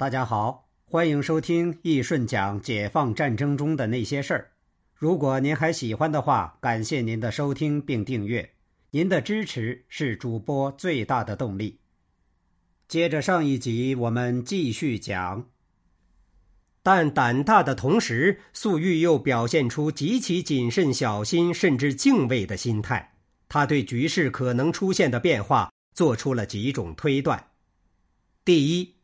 大家好，欢迎收听易顺讲解放战争中的那些事儿。如果您还喜欢的话，感谢您的收听并订阅，您的支持是主播最大的动力。接着上一集，我们继续讲。但胆大的同时，粟裕又表现出极其谨慎、小心，甚至敬畏的心态。他对局势可能出现的变化做出了几种推断：第一，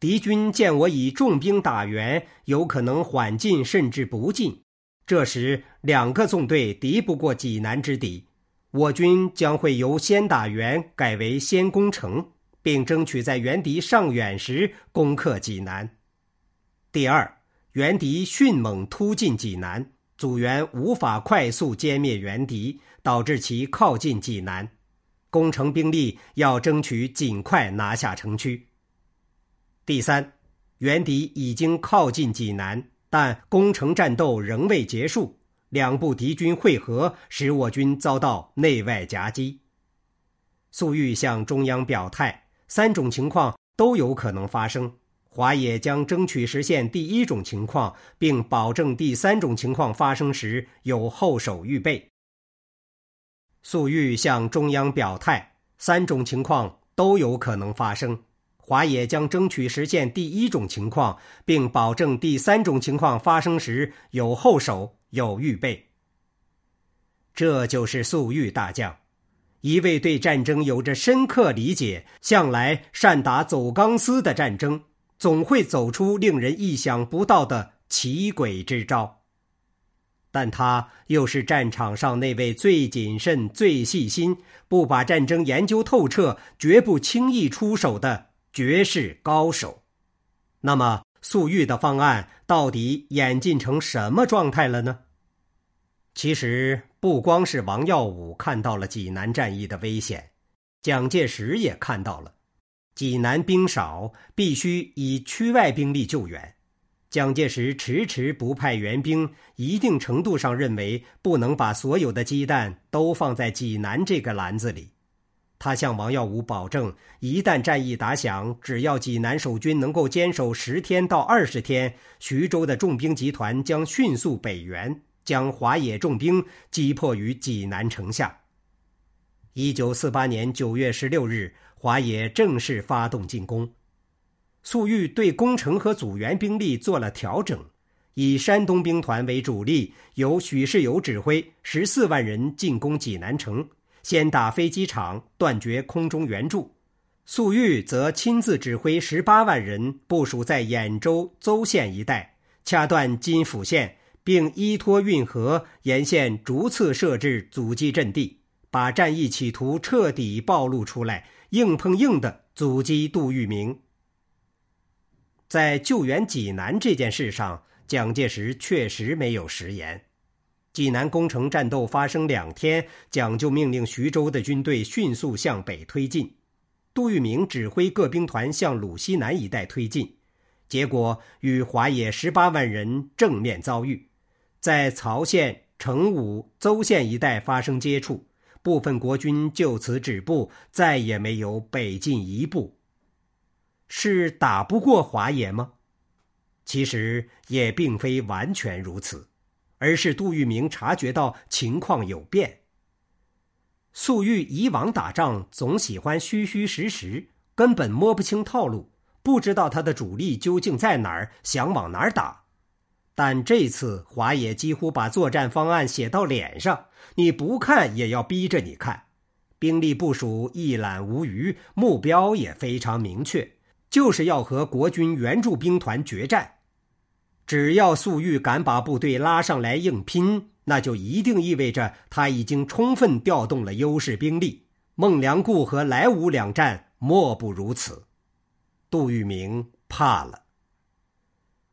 敌军见我以重兵打援，有可能缓进甚至不进，这时两个纵队敌不过济南之敌，我军将会由先打援改为先攻城，并争取在援敌上远时攻克济南。第二，援敌迅猛突进济南，阻援无法快速歼灭援敌，导致其靠近济南。攻城兵力要争取尽快拿下城区。第三，原敌已经靠近济南，但攻城战斗仍未结束，两部敌军会合，使我军遭到内外夹击。粟裕向中央表态，三种情况都有可能发生。华野将争取实现第一种情况，并保证第三种情况发生时有后手预备。粟裕向中央表态，三种情况都有可能发生。华野将争取实现第一种情况，并保证第三种情况发生时有后手有预备。这就是粟裕大将，一位对战争有着深刻理解、向来善打走钢丝的战争。总会走出令人意想不到的奇诡之招，但他又是战场上那位最谨慎、最细心、不把战争研究透彻、绝不轻易出手的绝世高手。那么，粟裕的方案到底演进成什么状态了呢？其实，不光是王耀武看到了济南战役的危险，蒋介石也看到了。济南兵少，必须以区外兵力救援。蒋介石迟迟不派援兵，一定程度上认为不能把所有的鸡蛋都放在济南这个篮子里。他向王耀武保证，一旦战役打响，只要济南守军能够坚守十天到二十天，徐州的重兵集团将迅速北援，将华野重兵击破于济南城下。一九四八年九月十六日。华野正式发动进攻，粟裕对攻城和阻援兵力做了调整，以山东兵团为主力，由许世友指挥十四万人进攻济南城，先打飞机场，断绝空中援助；粟裕则亲自指挥十八万人部署在兖州邹县一带，掐断金府线，并依托运河沿线逐次设置阻击阵地，把战役企图彻底暴露出来。硬碰硬的阻击杜聿明，在救援济南这件事上，蒋介石确实没有食言。济南攻城战斗发生两天，蒋就命令徐州的军队迅速向北推进，杜聿明指挥各兵团向鲁西南一带推进，结果与华野十八万人正面遭遇，在曹县、成武、邹县一带发生接触。部分国军就此止步，再也没有北进一步。是打不过华野吗？其实也并非完全如此，而是杜聿明察觉到情况有变。粟裕以往打仗总喜欢虚虚实实，根本摸不清套路，不知道他的主力究竟在哪儿，想往哪儿打。但这次华野几乎把作战方案写到脸上，你不看也要逼着你看。兵力部署一览无余，目标也非常明确，就是要和国军援助兵团决战。只要粟裕敢把部队拉上来硬拼，那就一定意味着他已经充分调动了优势兵力。孟良崮和莱芜两战莫不如此。杜聿明怕了。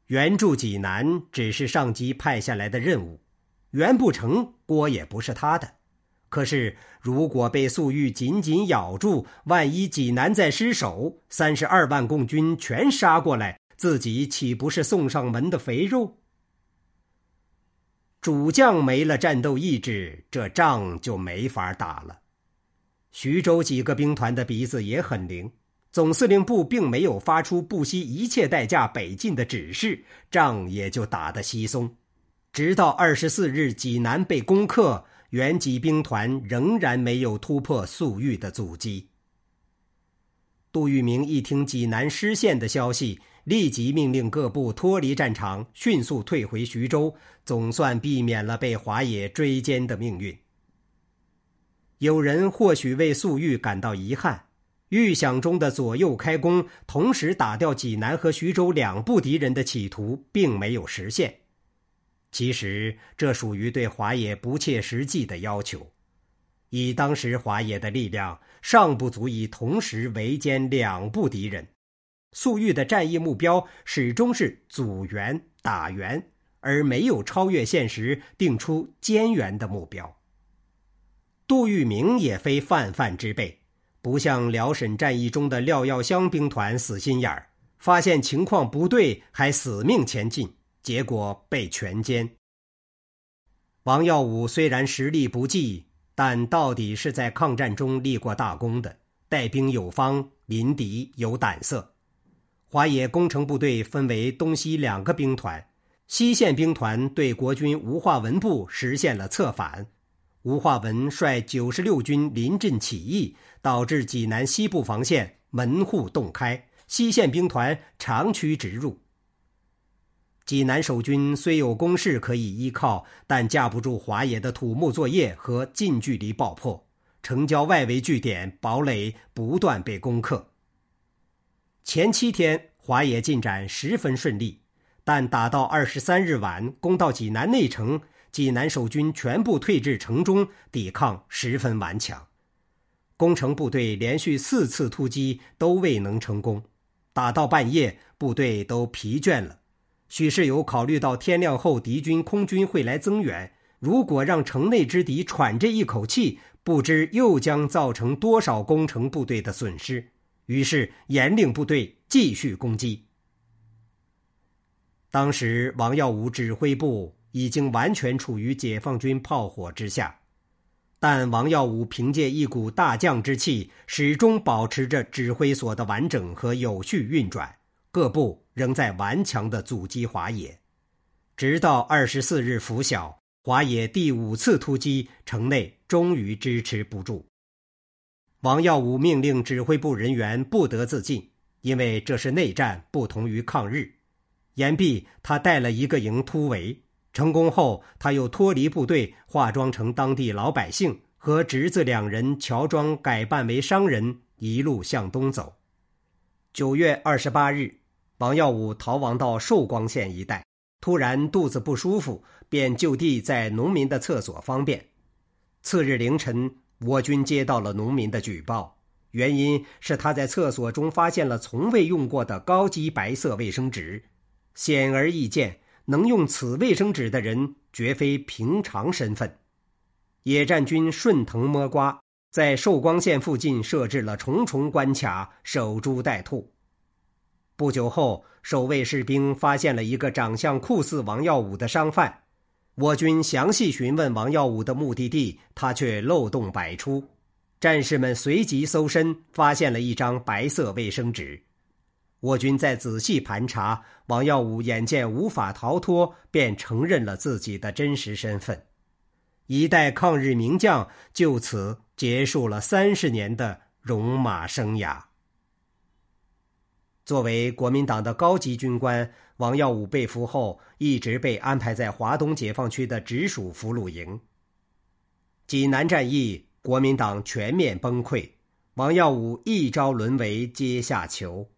援助济南只是上级派下来的任务，援不成锅也不是他的。可是如果被粟裕紧紧咬住，万一济南再失守，三十二万共军全杀过来，自己岂不是送上门的肥肉？主将没了战斗意志，这仗就没法打了。徐州几个兵团的鼻子也很灵，总司令部并没有发出不惜一切代价北进的指示，仗也就打得稀松。直到二十四日济南被攻克，原籍兵团仍然没有突破粟裕的阻击。杜聿明一听济南失陷的消息，立即命令各部脱离战场，迅速退回徐州，总算避免了被华野追歼的命运。有人或许为粟裕感到遗憾。预想中的左右开弓，同时打掉济南和徐州两部敌人的企图，并没有实现。其实，这属于对华野不切实际的要求。以当时华野的力量，尚不足以同时围歼两部敌人。粟裕的战役目标始终是阻援、打援，而没有超越现实，定出歼援的目标。杜聿明也非泛泛之辈。不像辽沈战役中的廖耀湘兵团死心眼儿，发现情况不对还死命前进，结果被全歼。王耀武虽然实力不济，但到底是在抗战中立过大功的，带兵有方，临敌有胆色。华野工程部队分为东西两个兵团，西线兵团对国军吴化文部实现了策反。吴化文率九十六军临阵起义，导致济南西部防线门户洞开，西线兵团长驱直入。济南守军虽有工事可以依靠，但架不住华野的土木作业和近距离爆破，城郊外围据点堡垒不断被攻克。前七天华野进展十分顺利，但打到二十三日晚，攻到济南内城。济南守军全部退至城中，抵抗十分顽强。攻城部队连续四次突击都未能成功，打到半夜，部队都疲倦了。许世友考虑到天亮后敌军空军会来增援，如果让城内之敌喘这一口气，不知又将造成多少攻城部队的损失。于是严令部队继续攻击。当时王耀武指挥部。已经完全处于解放军炮火之下，但王耀武凭借一股大将之气，始终保持着指挥所的完整和有序运转，各部仍在顽强的阻击华野，直到二十四日拂晓，华野第五次突击，城内终于支持不住。王耀武命令指挥部人员不得自尽，因为这是内战，不同于抗日。言毕，他带了一个营突围。成功后，他又脱离部队，化妆成当地老百姓，和侄子两人乔装改扮为商人，一路向东走。九月二十八日，王耀武逃亡到寿光县一带，突然肚子不舒服，便就地在农民的厕所方便。次日凌晨，我军接到了农民的举报，原因是他在厕所中发现了从未用过的高级白色卫生纸，显而易见。能用此卫生纸的人绝非平常身份。野战军顺藤摸瓜，在寿光县附近设置了重重关卡，守株待兔。不久后，守卫士兵发现了一个长相酷似王耀武的商贩。我军详细询问王耀武的目的地，他却漏洞百出。战士们随即搜身，发现了一张白色卫生纸。我军在仔细盘查，王耀武眼见无法逃脱，便承认了自己的真实身份。一代抗日名将就此结束了三十年的戎马生涯。作为国民党的高级军官，王耀武被俘后，一直被安排在华东解放区的直属俘虏营。济南战役，国民党全面崩溃，王耀武一朝沦为阶下囚。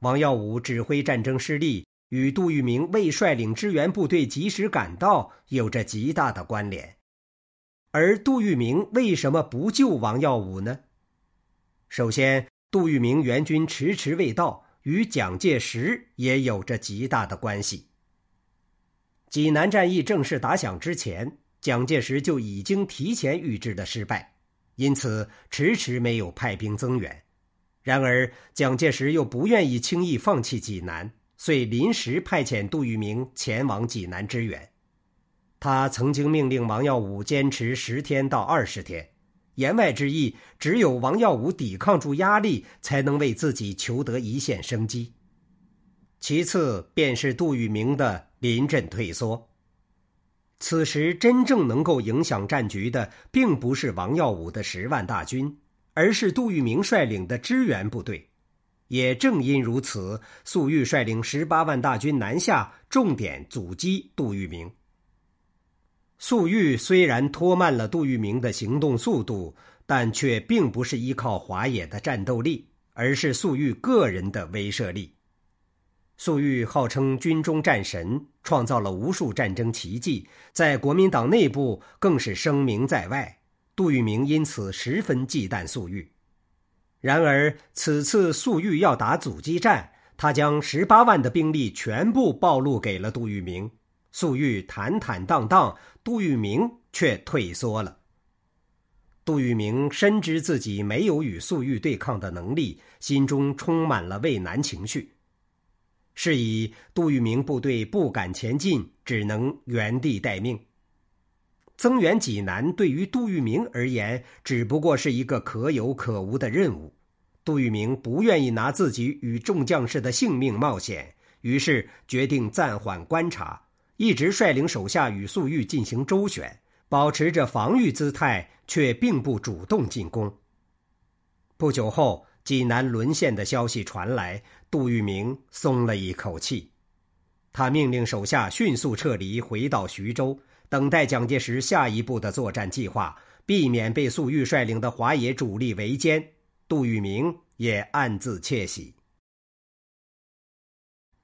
王耀武指挥战争失利，与杜聿明未率领支援部队及时赶到有着极大的关联。而杜聿明为什么不救王耀武呢？首先，杜聿明援军迟迟未到，与蒋介石也有着极大的关系。济南战役正式打响之前，蒋介石就已经提前预知了失败，因此迟迟没有派兵增援。然而，蒋介石又不愿意轻易放弃济南，遂临时派遣杜聿明前往济南支援。他曾经命令王耀武坚持十天到二十天，言外之意，只有王耀武抵抗住压力，才能为自己求得一线生机。其次便是杜聿明的临阵退缩。此时真正能够影响战局的，并不是王耀武的十万大军，而是杜聿明率领的支援部队。也正因如此，粟裕率领十八万大军南下，重点阻击杜聿明。粟裕虽然拖慢了杜聿明的行动速度，但却并不是依靠华野的战斗力，而是粟裕个人的威慑力。粟裕号称军中战神，创造了无数战争奇迹，在国民党内部更是声名在外。杜聿明因此十分忌惮粟裕。然而此次粟裕要打阻击战，他将十八万的兵力全部暴露给了杜聿明。粟裕坦坦荡荡，杜聿明却退缩了。杜聿明深知自己没有与粟裕对抗的能力，心中充满了畏难情绪。是以，杜聿明部队不敢前进，只能原地待命。增援济南对于杜聿明而言，只不过是一个可有可无的任务。杜聿明不愿意拿自己与众将士的性命冒险，于是决定暂缓观察，一直率领手下与粟裕进行周旋，保持着防御姿态，却并不主动进攻。不久后，济南沦陷的消息传来，杜聿明松了一口气，他命令手下迅速撤离，回到徐州。等待蒋介石下一步的作战计划，避免被粟裕率领的华野主力围歼。杜聿明也暗自窃喜。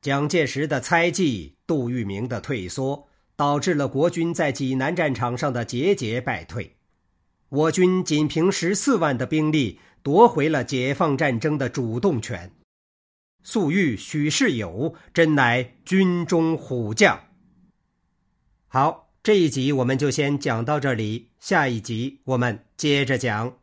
蒋介石的猜忌，杜聿明的退缩，导致了国军在济南战场上的节节败退。我军仅凭十四万的兵力夺回了解放战争的主动权。粟裕、许世友真乃军中虎将。好。这一集我们就先讲到这里，下一集我们接着讲。